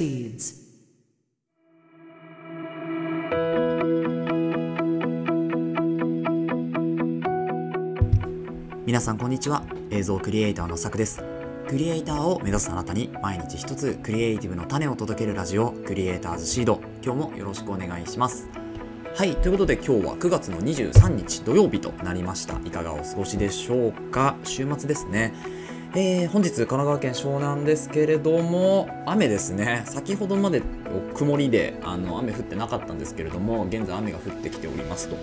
proceeds. 皆さんこんにちは。映像クリエイターのさくです。クリエイターを目指すあなたに毎日一つクリエイティブの種を届けるラジオクリエイターズシード。今日もよろしくお願いします。はいということで今日は9月の23日土曜日となりました。いかがお過ごしでしょうか？週末ですね。えー、本日神奈川県湘南ですけれども雨ですね。先ほどまで曇りであの雨降ってなかったんですけれども現在雨が降ってきておりますと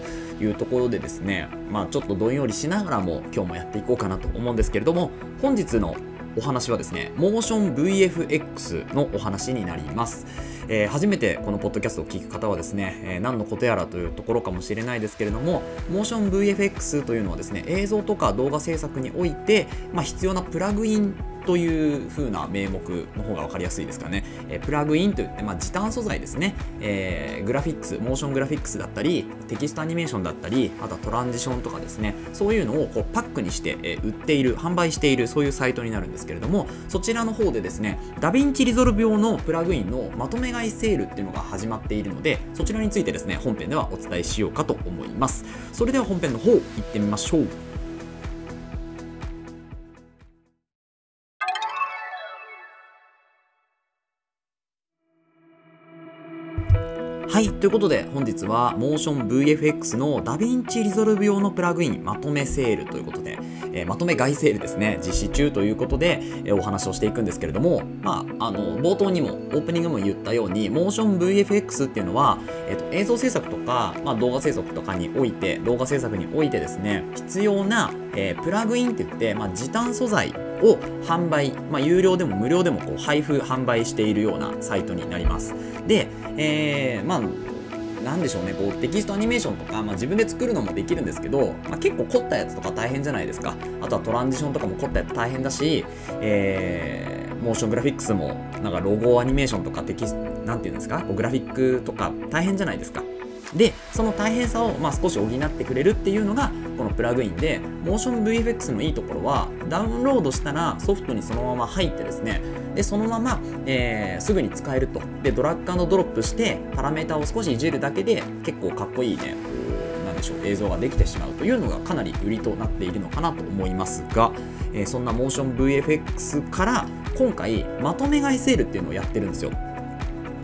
いうところでですねまあちょっとどんよりしながらも今日もやっていこうかなと思うんですけれども本日のお話はですね、モーション VFX のお話になります。えー、初めてこのポッドキャストを聞く方はですね、えー、何のことやらというところかもしれないですけれども、motionVFX というのはですね、映像とか動画制作において、まあ、必要なプラグインという風な名目の方が分かりやすいですかね。え、プラグインといって、まあ、時短素材ですね、えー、グラフィックス、モーショングラフィックスだったり、テキストアニメーションだったり、あとはトランジションとかですね、そういうのをこうパックにして、え、売っている、販売している、そういうサイトになるんですけれども、そちらの方でですね、 DaVinci Resolve 用のプラグインのまとめ買いセールっていうのが始まっているので、そちらについてですね、本編ではお伝えしようかと思います。それでは本編の方、行ってみましょう。はい、ということで本日は Motion VFX の DaVinci Resolve 用のプラグインまとめセールということで、えー、まとめ買いセールですね、実施中ということで、えー、お話をしていくんですけれども、まあ、あの冒頭にもオープニングも言ったように Motion VFX っていうのは、えーと、映像制作とか、まあ、動画制作とかにおいて動画制作においてですね必要な、えー、プラグインって言って、まあ、時短素材を販売、まあ、有料でも無料でもこう配布販売しているようなサイトになります。で、えー、まあなんでしょうね。こうテキストアニメーションとか、まあ、自分で作るのもできるんですけど、まあ、結構凝ったやつとか大変じゃないですか。あとはトランジションとかも凝ったやつ大変だし、えー、モーショングラフィックスもなんかロゴアニメーションとかテキスなんていうんですか？こうグラフィックとか大変じゃないですか。でその大変さをまあ少し補ってくれるっていうのがこのプラグインで MotionVFX のいいところはダウンロードしたらソフトにそのまま入ってですね。でそのまま、えー、すぐに使えると。でドラッグドロップしてパラメータを少しいじるだけで結構かっこいいねなんでしょう映像ができてしまうというのがかなり売りとなっているのかなと思いますが、えー、そんな MotionVFX から今回まとめ買いセールっていうのをやってるんですよ。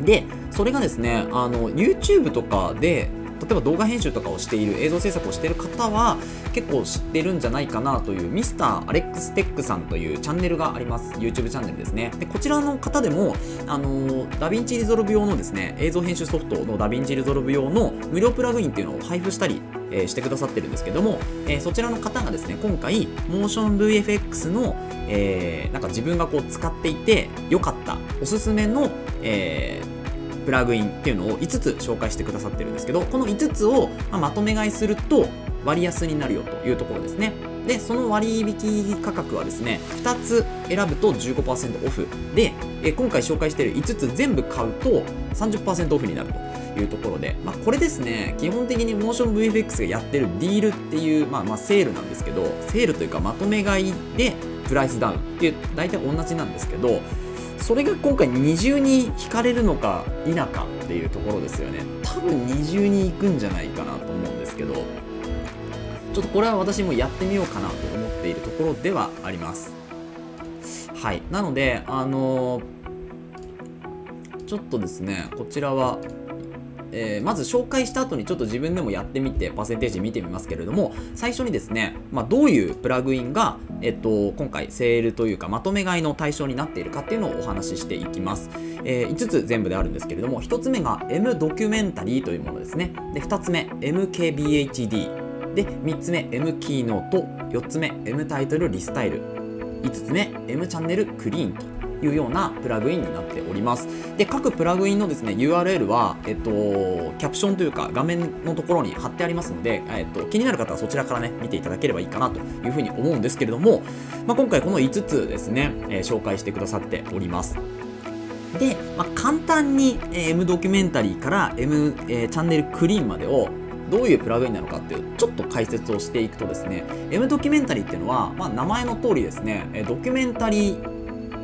でそれがですねあの YouTube とかで例えば動画編集とかをしている映像制作をしている方は結構知ってるんじゃないかなという Mr. Alex Tech さんというチャンネルがあります。YouTube チャンネルですね。でこちらの方でもあの DaVinci Resolve 用のですね映像編集ソフトの DaVinci Resolve 用の無料プラグインっていうのを配布したりえしてくださってるんですけども、えー、そちらの方がですね今回 MotionVFX の、えー、なんか自分がこう使っていて良かったおすすめの、えープラグインっていうのを5つ紹介してくださってるんですけどこの5つをまとめ買いすると割安になるよというところですね。でその割引価格はですね2つ選ぶと15%オフでえ今回紹介している5つ全部買うと30%オフになるというところで、まあ、これですね基本的にモーション VFX がやってるディールっていう、まあ、まあセールなんですけどセールというかまとめ買いでプライスダウンっていう大体同じなんですけどそれが今回二重に引かれるのか否かっていうところですよね。多分二重に行くんじゃないかなと思うんですけど。ちょっとこれは私もやってみようかなと思っているところではあります。はい。なのであのー、ちょっとですねこちらはえー、まず紹介した後にちょっと自分でもやってみてパーセンテージ見てみますけれども最初にですね、まあ、どういうプラグインが、えっと、今回セールというかまとめ買いの対象になっているかっていうのをお話ししていきます、えー、5つ全部であるんですけれども1つ目が M ドキュメンタリーというものですね。で2つ目 MKBHD で3つ目 M キーノート4つ目 M タイトルリスタイル5つ目 M チャンネルクリーンというようなプラグインになっております。で、各プラグインのですね、URL は、えっと、キャプションというか画面のところに貼ってありますので、えっと、気になる方はそちらからね、見ていただければいいかなというふうに思うんですけれども、まあ、今回この5つですね、えー、紹介してくださっております。で、まあ、簡単に、え、M ドキュメンタリーから M、えー、チャンネルクリーンまでをどういうプラグインなのかっていうちょっと解説をしていくとですね M ドキュメンタリーっていうのは、まあ、名前の通りですねドキュメンタリー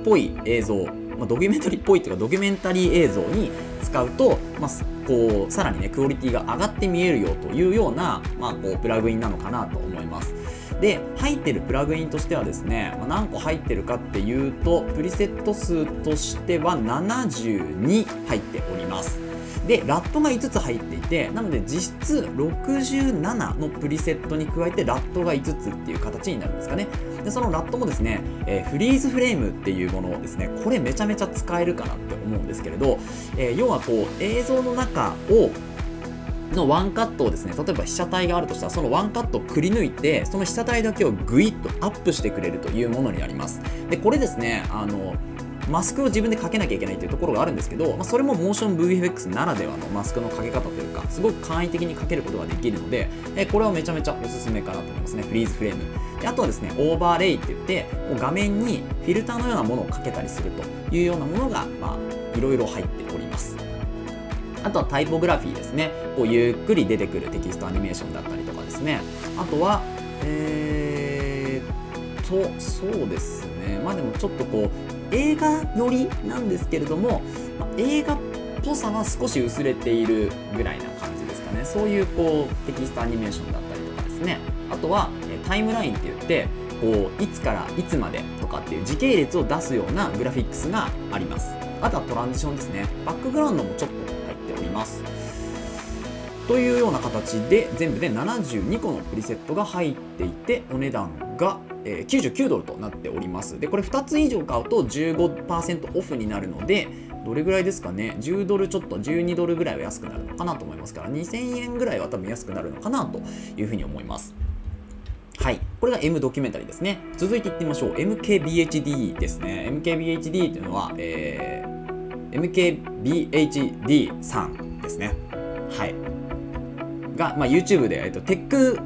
ぽい映像まあ、ドキュメンタリーっぽいというかドキュメンタリー映像に使うと、まあ、こうさらにねクオリティが上がって見えるよというような、まあ、こうプラグインなのかなと思います。で入ってるプラグインとしてはですね、まあ、何個入ってるかっていうとプリセット数としては72入っております。でラットが5つ入っていてなので実質67のプリセットに加えてラットが5つっていう形になるんですかね。でそのラットもですね、えー、フリーズフレームっていうものをですねこれめちゃめちゃ使えるかなって思うんですけれど、えー、要はこう映像の中をのワンカットをですね例えば被写体があるとしたらそのワンカットをくり抜いてその被写体だけをグイッとアップしてくれるというものになります。でこれですねあのマスクを自分でかけなきゃいけないというところがあるんですけど、まあ、それもモーション VFX ならではのマスクのかけ方というかすごく簡易的にかけることができるので、えこれはめちゃめちゃおすすめかなと思いますね。フリーズフレーム。であとはですねオーバーレイって言ってもう画面にフィルターのようなものをかけたりするというようなものがまあいろいろ入っております。あとはタイポグラフィーですね。こうゆっくり出てくるテキストアニメーションだったりとかですね。あとはえー、とそうですね。まあでもちょっとこう映画寄りなんですけれども、まあ、映画っぽさは少し薄れているぐらいな感じですかね。そういうこうテキストアニメーションだったりとかですね。あとはタイムラインって言ってこういつからいつまでとかっていう時系列を出すようなグラフィックスがあります。あとはトランジションですね。バックグラウンドもちょっと入っております。というような形で全部で72個のプリセットが入っていてお値段がえー、99ドルとなっておりますでこれ2つ以上買うと15%オフになるのでどれぐらいですかね？10ドルちょっと12ドルぐらいは安くなるのかなと思いますから2000円ぐらいは多分安くなるのかなというふうに思いますはい。これが M ドキュメンタリーですね。続いていってみましょう。MKBHD ですね。MKBHD っていうのは、えー、MKBHD さんですね。はい。が、まあ、YouTube で、えっと、テック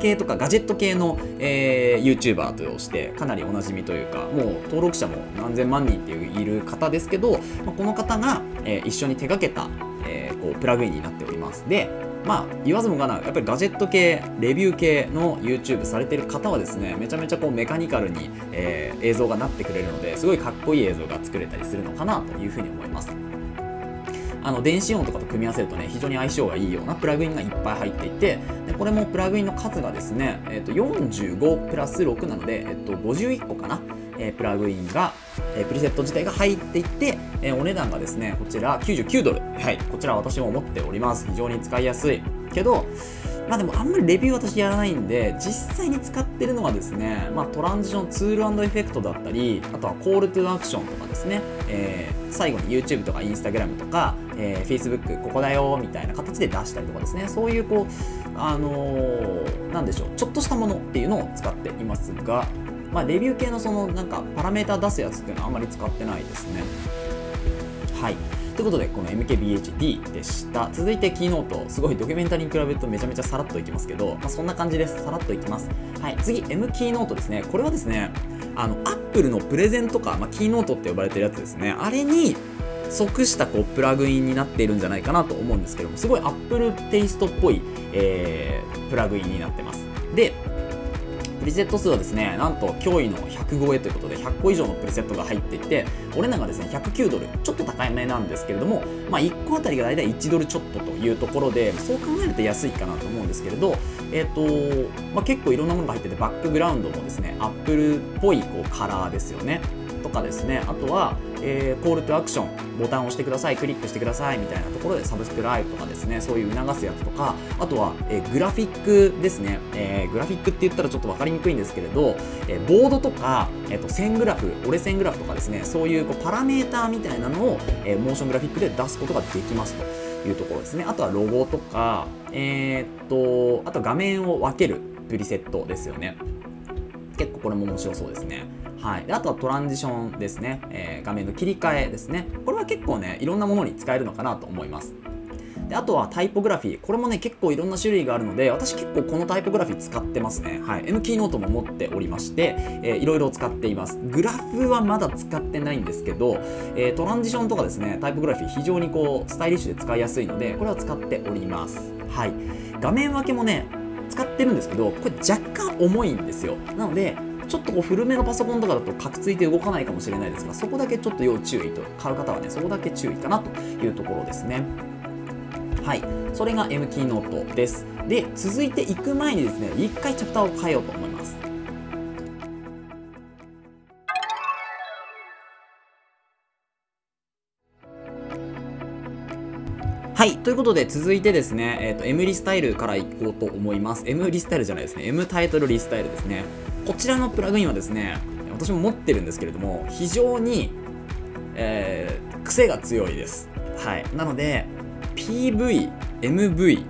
系とかガジェット系の、えー、YouTuber としてかなりおなじみというかもう登録者も何千万人っていういる方ですけど、まあ、この方が、えー、一緒に手掛けた、えー、こうプラグインになっております。でまあ言わずもがなやっぱりガジェット系レビュー系の YouTube されてる方はですねめちゃめちゃこうメカニカルに、えー、映像がなってくれるのですごいかっこいい映像が作れたりするのかなというふうに思います。あの電子音とかと組み合わせるとね非常に相性がいいようなプラグインがいっぱい入っていてでこれもプラグインの数がですね、えー、と45プラス6なので、えー、と51個かな、えー、プラグインが、えー、プリセット自体が入っていて、えー、お値段がですねこちら99ドル。はいこちら私も持っております。非常に使いやすい。けどまあでもあんまりレビュー私やらないんで、実際に使ってるのはですね、まあトランジションツールエフェクトだったり、あとはコールトゥアクションとかですね、えー、最後に YouTube とか Instagram とか、えー、Facebook ここだよみたいな形で出したりとかですね、そういうこう、あのー、なんでしょう、ちょっとしたものっていうのを使っていますが、まあレビュー系のそのなんかパラメータ出すやつっていうのはあんまり使ってないですね。はい。ということで、この MKBHD でした。続いてキーノート。すごいドキュメンタリーに比べるとめちゃめちゃさらっといきますけど、まあ、そんな感じです。さらっといきます。はい。次、M キーノートですね。これはですね、あの、Apple のプレゼンとか、まあ、キーノートって呼ばれてるやつですね。あれに、即したこうプラグインになっているんじゃないかなと思うんですけども、すごい Apple テイストっぽい、えー、プラグインになってます。で、プリセット数はですね、なんと驚異の100超えということで、100個以上のプリセットが入っていて、お値段がですね、109ドル、ちょっと高めなんですけれども、まあ、1個あたりが大体1ドルちょっとというところで、そう考えると安いかなと思うんですけれど、えっ、ー、と、まあ、結構いろんなものが入ってて、バックグラウンドもですね、アップルっぽいこうカラーですよね。とかですね、あとは、えー、コールトアクション、ボタンを押してください、クリックしてくださいみたいなところでサブスクライブとかですね、そういう促すやつとか、あとは、えー、グラフィックですね、えー、グラフィックって言ったらちょっと分かりにくいんですけれど、え、ボードとか、えーと、線グラフ、折れ線グラフとかですね、そういうこうパラメーターみたいなのを、え、モーショングラフィックで出すことができますというところですね。あとはロゴとか、え、っと、あと画面を分けるプリセットですよね。結構これも面白そうですね。はい、であとはトランジションですね、えー、画面の切り替えですね。これは結構ねいろんなものに使えるのかなと思います。であとはタイポグラフィー。これもね結構いろんな種類があるので私結構このタイポグラフィー使ってますね。はい。M キーノートも持っておりまして、えー、いろいろ使っています。グラフはまだ使ってないんですけど、えー、トランジションとかですねタイポグラフィー非常にこうスタイリッシュで使いやすいのでこれは使っております。はい。画面分けもね使ってるんですけどこれ若干重いんですよ。なのでちょっとこう古めのパソコンとかだとカクついて動かないかもしれないですがそこだけちょっと要注意と買う方はねそこだけ注意かなというところですねはいそれが M キーノートですで続いていく前にですね一回チャプターを変えようと思いますはい。ということで、続いてですね、えっ、ー、と、M リスタイルからいこうと思います。M リスタイルじゃないですね。M タイトルリスタイルですね。こちらのプラグインはですね、私も持ってるんですけれども、非常に、えー、癖が強いです。はい。なので、PV、MV、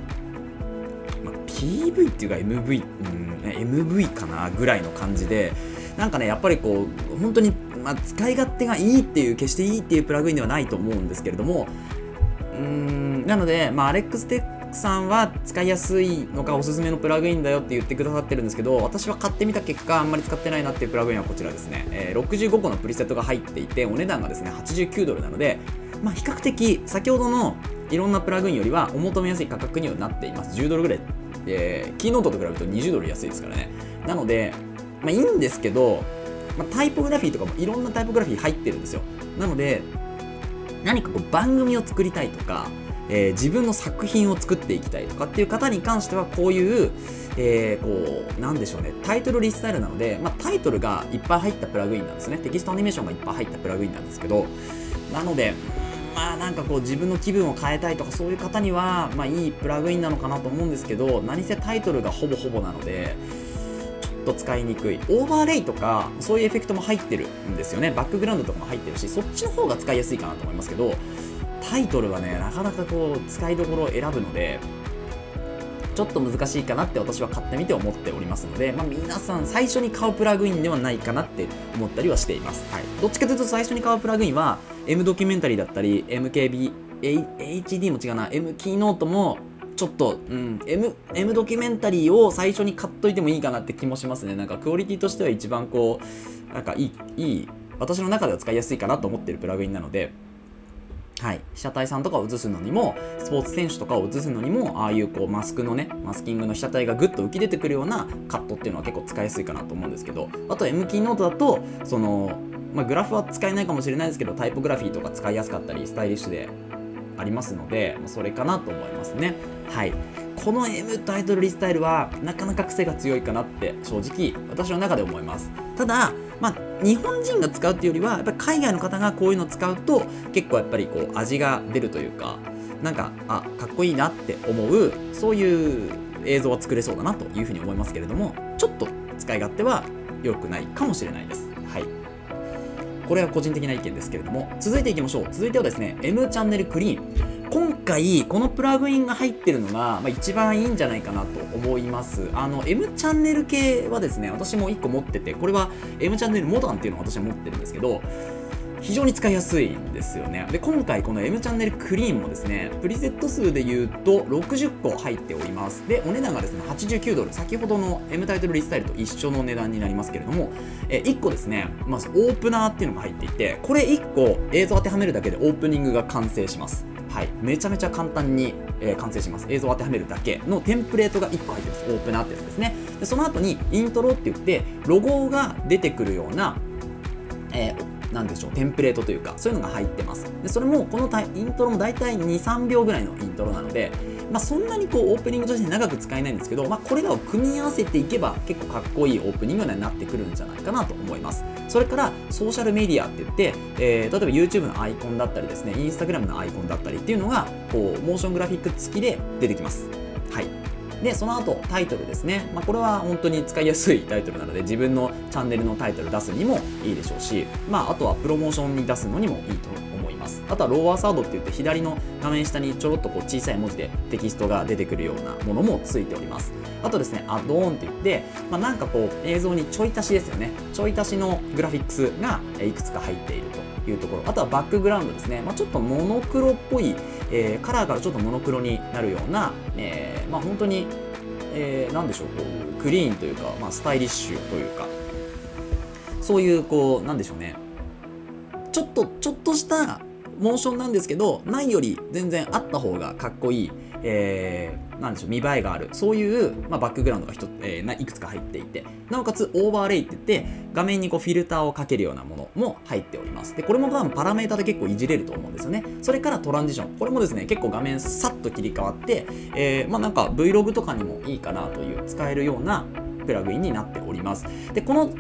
ま、PV っていうか MV、うん、MV かなぐらいの感じで、なんかね、やっぱりこう、本当に、ま、使い勝手がいいっていう、決していいっていうプラグインではないと思うんですけれども、うんなので、まあ、アレックステックさんは使いやすいのかおすすめのプラグインだよって言ってくださってるんですけど私は買ってみた結果あんまり使ってないなっていうプラグインはこちらですね、えー、65個のプリセットが入っていてお値段がですね89ドルなので、まあ、比較的先ほどのいろんなプラグインよりはお求めやすい価格にはなっています。10ドルぐらい、えー、キーノートと比べると20ドル安いですからね。なので、まあ、いいんですけど、まあ、タイポグラフィーとかもいろんなタイポグラフィー入ってるんですよ。なので何かこう番組を作りたいとか、えー、自分の作品を作っていきたいとかっていう方に関してはこういう、えー、こうなんでしょうね。タイトルリスタイルなので、まあ、タイトルがいっぱい入ったプラグインなんですね。テキストアニメーションがいっぱい入ったプラグインなんですけど。なのでまあなんかこう自分の気分を変えたいとかそういう方にはまあいいプラグインなのかなと思うんですけど何せタイトルがほぼほぼなのでと使いにくい。オーバーレイとかそういうエフェクトも入ってるんですよね。バックグラウンドとかも入ってるしそっちの方が使いやすいかなと思いますけどタイトルはねなかなかこう使いどころを選ぶのでちょっと難しいかなって私は買ってみて思っておりますので、まあ、皆さん最初に買うプラグインではないかなって思ったりはしています、はい、どっちかというと最初に買うプラグインは M ドキュメンタリーだったり MKB HD も違うな M キーノートもちょっと、うん、M, M ドキュメンタリーを最初に買っといてもいいかなって気もしますね。なんかクオリティとしては一番こう、なんかいい、いい、私の中では使いやすいかなと思ってるプラグインなので、はい、被写体さんとかを映すのにもスポーツ選手とかを映すのにもああいうこうマスクのねマスキングの被写体がぐっと浮き出てくるようなカットっていうのは結構使いやすいかなと思うんですけどあと M キーノートだとその、まあ、グラフは使えないかもしれないですけどタイポグラフィーとか使いやすかったりスタイリッシュでありますのでまそれかなと思いますね。はい。この M タイトルリスタイルはなかなか癖が強いかなって正直私の中で思います。ただまあ、日本人が使うっていうよりはやっぱり海外の方がこういうのを使うと結構やっぱりこう味が出るというかなんかあかっこいいなって思うそういう映像は作れそうだなというふうに思いますけれどもちょっと使い勝手は良くないかもしれないです。はい。これは個人的な意見ですけれども続いていきましょう。続いてはですね M チャンネルクリーン。今回このプラグインが入ってるのが、まあ、一番いいんじゃないかなと思います。あの M チャンネル系はですね私も1個持っててこれは M チャンネルモダンっていうのを私は持ってるんですけど非常に使いやすいんですよね。で今回この M チャンネルクリーンもですねプリセット数で言うと60個入っております。でお値段がですね89ドル。先ほどの M タイトルリスタイルと一緒の値段になりますけれどもえ1個ですねまずオープナーっていうのが入っていてこれ1個映像当てはめるだけでオープニングが完成します。はい、めちゃめちゃ簡単に、えー、完成します。映像を当てはめるだけのテンプレートが1個入ってます。オープナーってやつですね。でその後にイントロって言ってロゴが出てくるような、えーなんでしょうテンプレートというかそういうのが入ってます。でそれもこのイントロも大体23秒ぐらいのイントロなので、まあ、そんなにこうオープニングとして長く使えないんですけど、まあ、これらを組み合わせていけば結構かっこいいオープニングになってくるんじゃないかなと思います。それからソーシャルメディアって言って、えー、例えば YouTube のアイコンだったりですね Instagram のアイコンだったりっていうのがこうモーショングラフィック付きで出てきます。はい。で、その後、タイトルですね。まあ、これは本当に使いやすいタイトルなので、自分のチャンネルのタイトル出すにもいいでしょうし、まあ、あとはプロモーションに出すのにもいいと思います。あとはローワーサードって言って、左の画面下にちょろっとこう小さい文字でテキストが出てくるようなものもついております。あとですね、アドオンって言って、まあ、なんかこう映像にちょい足しですよね。ちょい足しのグラフィックスがいくつか入っているというところ。あとはバックグラウンドですね。まあ、ちょっとモノクロっぽい、えー、カラーからちょっとモノクロになるような、えー、まあ、本当にえー、でしょうこうクリーンというか、まあ、スタイリッシュというかそういうこうなんでしょうねちょっとちょっとしたモーションなんですけどないより全然あった方がかっこいい、えーなんでしょう見栄えがある。そういう、まあ、バックグラウンドがえー、いくつか入っていてなおかつオーバーレイって言って画面にこうフィルターをかけるようなものも入っております。でこれも多分パラメータで結構いじれると思うんですよね。それからトランジション。これもですね結構画面さっと切り替わって、えー、まあなんか Vlog とかにもいいかなという使えるようなプラグインになっております。でこの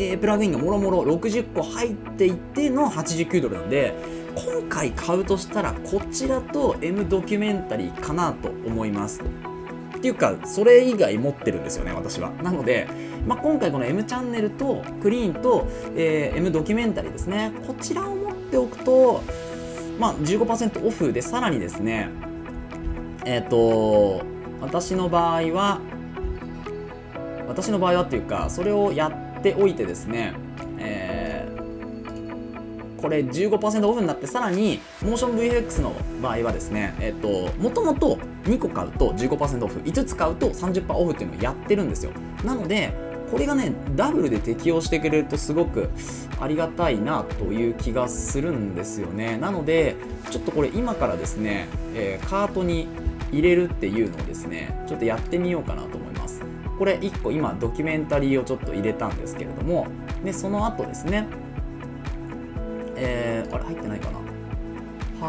えー、プラグインがもろもろ60個入っていての89ドルなんで今回買うとしたらこちらと M ドキュメンタリーかなと思います。っていうかそれ以外持ってるんですよね私は。なので、まあ、今回この M チャンネルとクリーンと、えー、M ドキュメンタリーですね。こちらを持っておくとまあ15%オフでさらにですねえっ、ー、と私の場合は私の場合はっていうかそれをやっておいてですねこれ15%オフになってさらにモーション VFX の場合はですねえっともともと2個買うと15%オフ5つ買うと30%オフっていうのをやってるんですよ。なのでこれがねダブルで適用してくれるとすごくありがたいなという気がするんですよね。なのでちょっとこれ今からですね、えー、カートに入れるっていうのをですねちょっとやってみようかなと思います。これ1個今ドキュメンタリーをちょっと入れたんですけれどもでその後ですねえー、あれ入ってないかな。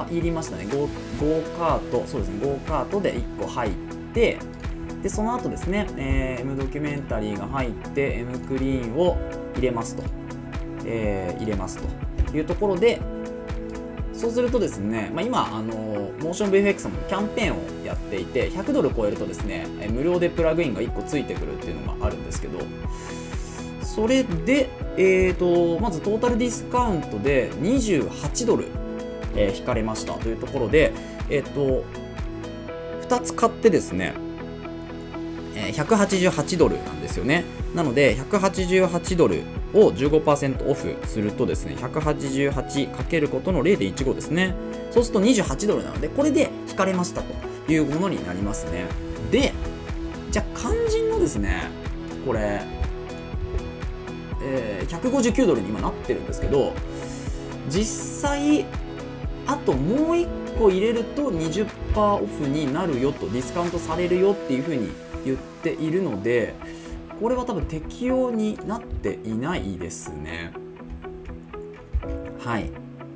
入りましたね。ゴーカート。そうですね。ゴーカートで1個入ってでその後ですね、えー、M ドキュメンタリーが入って M クリーンを入れますと、えー、入れますと。いうところでそうするとですね、まあ、今、あのモーション VFX もキャンペーンをやっていて100ドル超えるとですね無料でプラグインが1個ついてくるっていうのがあるんですけどそれで、えーと、まずトータルディスカウントで28ドル、えー、引かれました。というところで、えーと、2つ買ってですね、えー、188ドルなんですよね。なので188ドルを15%オフするとですね188かけることの0.15ですね。そうすると28ドルなのでこれで引かれましたというものになりますね。でじゃあ肝心のですねこれえー、159ドルに今なってるんですけど実際あともう1個入れると20%オフになるよとディスカウントされるよっていうふうに言っているのでこれは多分適用になっていないですねはい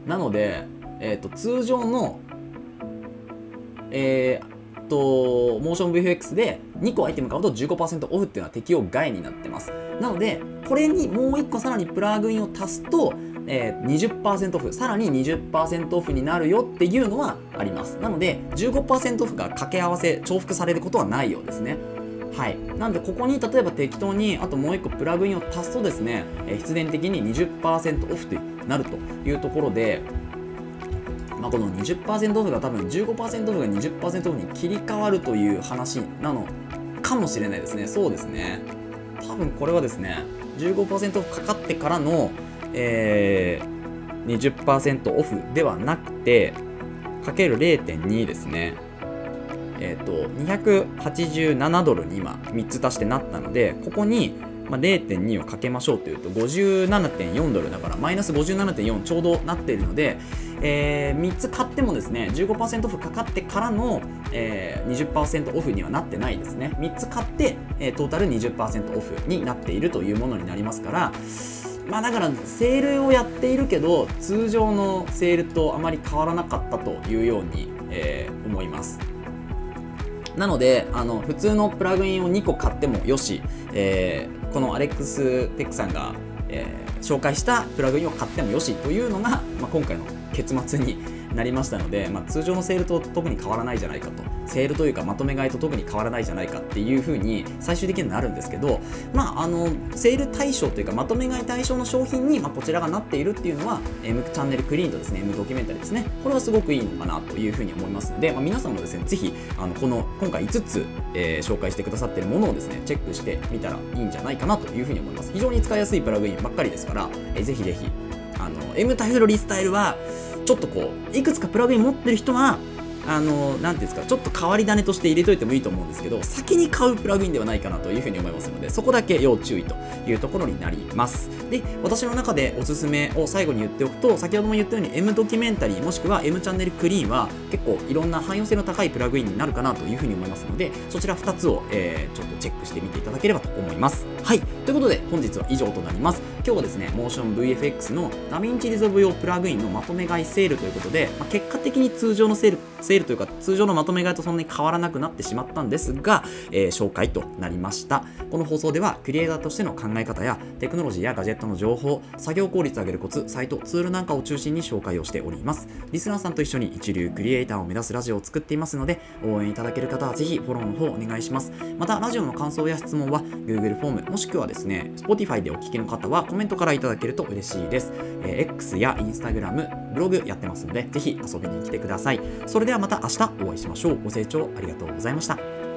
なので、えーと、通常の、えーと、モーション VFX で2個アイテム買うと15%オフっていうのは適用外になってます。なので、これにもう1個さらにプラグインを足すと、えー、20%オフ、さらに20%オフになるよっていうのはあります。なので、15%オフが掛け合わせ、重複されることはないようですね。はい。なんで、ここに例えば適当に、あともう1個プラグインを足すとですね、えー、必然的に20%オフとなるというところで、まあ、この20%オフが多分15%オフが20%オフに切り替わるという話なのかもしれないですね。そうですね。多分これはですね、15%オフかかってからの、えー、20%オフではなくて、かける0.2ですね。えっ、ー、と、287ドルに今3つ足してなったので、ここにまあ、0.2をかけましょうというと57.4ドルだからマイナス57.4ちょうどなっているので、えー、3つ買ってもですね15%オフかかってからの、えー、20%オフにはなってないですね。3つ買って、えー、トータル20%オフになっているというものになりますからまあだからセールをやっているけど通常のセールとあまり変わらなかったというように、えー、思います。なのであの普通のプラグインを2個買ってもよし、えー、このアレックス・テックさんが、えー、紹介したプラグインを買ってもよしというのが、まあ、今回の結末になりましたので、まあ、通常のセールと特に変わらないじゃないかとセールというかまとめ買いと特に変わらないじゃないかっていうふうに最終的になるんですけど、まあ、あのセール対象というかまとめ買い対象の商品に、まあ、こちらがなっているっていうのは M チャンネルクリーンとですね M ドキュメンタリーですね。これはすごくいいのかなというふうに思いますので、まあ、皆さんもですねぜひあのこの今回5つ、えー、紹介してくださってるものをですねチェックしてみたらいいんじゃないかなというふうに思います。非常に使いやすいプラグインばっかりですから、えー、ぜひぜひあの M タイフロリスタイルはちょっとこういくつかプラグイン持ってる人はあのなんていうんですかちょっと変わり種として入れといてもいいと思うんですけど先に買うプラグインではないかなというふうに思いますのでそこだけ要注意というところになります。で私の中でおすすめを最後に言っておくと先ほども言ったように M ドキュメンタリーもしくは M チャンネルクリーンは結構いろんな汎用性の高いプラグインになるかなというふうに思いますのでそちら2つを、えー、ちょっとチェックしてみていただければと思います。はい。ということで本日は以上となります。今日はですねモーション VFX の DaVinci Resolve 用プラグインのまとめ買いセールということで、まあ、結果的に通常のセールセールというか通常のまとめ買いとそんなに変わらなくなってしまったんですが、えー、紹介となりました。この放送ではクリエイターとしての考え方やテクノロジーやガジェットの情報作業効率を上げるコツサイトツールなんかを中心に紹介をしております。リスナーさんと一緒に一流クリエイターを目指すラジオを作っていますので応援いただける方はぜひフォローの方お願いします。またラジオの感想や質問は Google フォームもしくはですね Spotify でお聞きの方はコメントからいただけると嬉しいです、えー、X や Instagram ブログやってますのでぜひ遊びに来てください。それではまた明日お会いしましょう。ご清聴ありがとうございました。